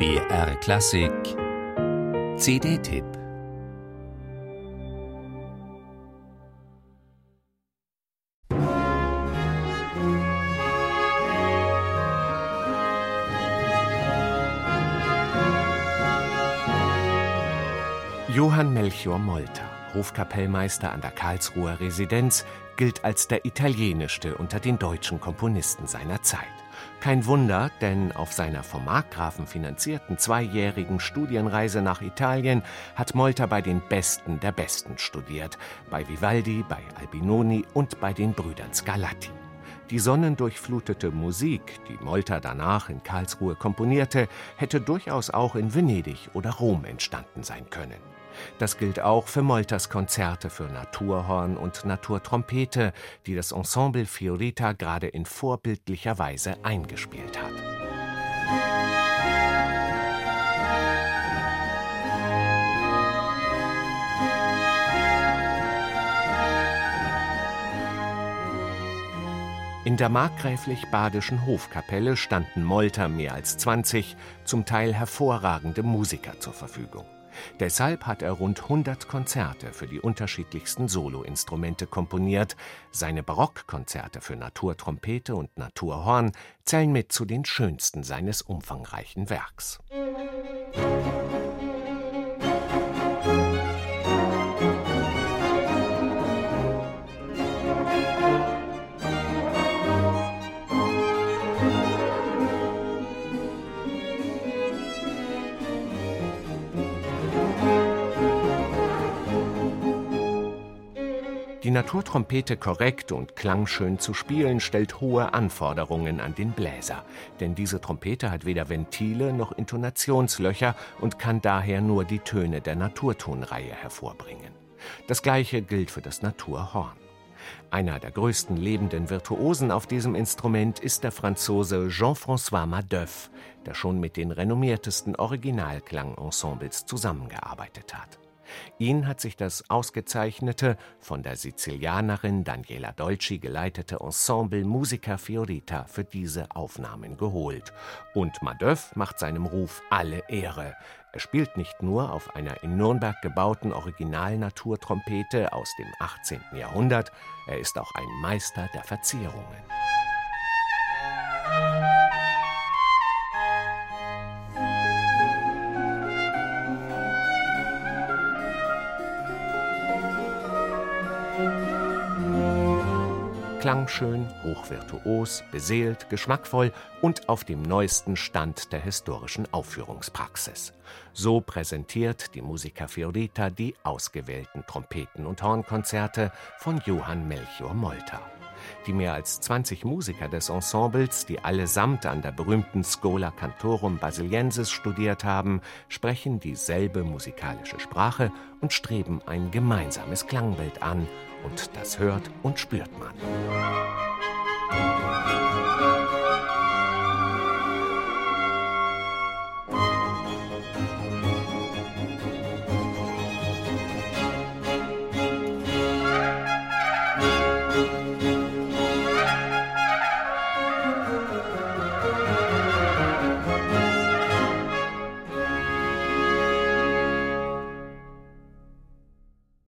BR Klassik CD-Tipp Johann Melchior Molter, Hofkapellmeister an der Karlsruher Residenz, gilt als der italienischste unter den deutschen Komponisten seiner Zeit. Kein Wunder, denn auf seiner vom Markgrafen finanzierten zweijährigen Studienreise nach Italien hat Molter bei den Besten der Besten studiert, bei Vivaldi, bei Albinoni und bei den Brüdern Scarlatti. Die sonnendurchflutete Musik, die Molter danach in Karlsruhe komponierte, hätte durchaus auch in Venedig oder Rom entstanden sein können. Das gilt auch für Molters Konzerte für Naturhorn und Naturtrompete, die das Ensemble Fiorita gerade in vorbildlicher Weise eingespielt hat. In der markgräflich-badischen Hofkapelle standen Molter mehr als 20, zum Teil hervorragende Musiker zur Verfügung. Deshalb hat er rund 100 Konzerte für die unterschiedlichsten Soloinstrumente komponiert. Seine Barockkonzerte für Naturtrompete und Naturhorn zählen mit zu den schönsten seines umfangreichen Werks. Musik Die Naturtrompete korrekt und klangschön zu spielen, stellt hohe Anforderungen an den Bläser, denn diese Trompete hat weder Ventile noch Intonationslöcher und kann daher nur die Töne der Naturtonreihe hervorbringen. Das gleiche gilt für das Naturhorn. Einer der größten lebenden Virtuosen auf diesem Instrument ist der Franzose Jean-François Madoeuf, der schon mit den renommiertesten Originalklangensembles zusammengearbeitet hat. Ihn hat sich das ausgezeichnete, von der Sizilianerin Daniela Dolci geleitete Ensemble Musica Fiorita für diese Aufnahmen geholt. Und Madoeuf macht seinem Ruf alle Ehre. Er spielt nicht nur auf einer in Nürnberg gebauten Originalnaturtrompete aus dem 18. Jahrhundert, er ist auch ein Meister der Verzierungen. Klangschön, hochvirtuos, beseelt, geschmackvoll und auf dem neuesten Stand der historischen Aufführungspraxis. So präsentiert die Musica Fiorita die ausgewählten Trompeten- und Hornkonzerte von Johann Melchior Molter. Die mehr als 20 Musiker des Ensembles, die allesamt an der berühmten Schola Cantorum Basiliensis studiert haben, sprechen dieselbe musikalische Sprache und streben ein gemeinsames Klangbild an. Und das hört und spürt man. Musik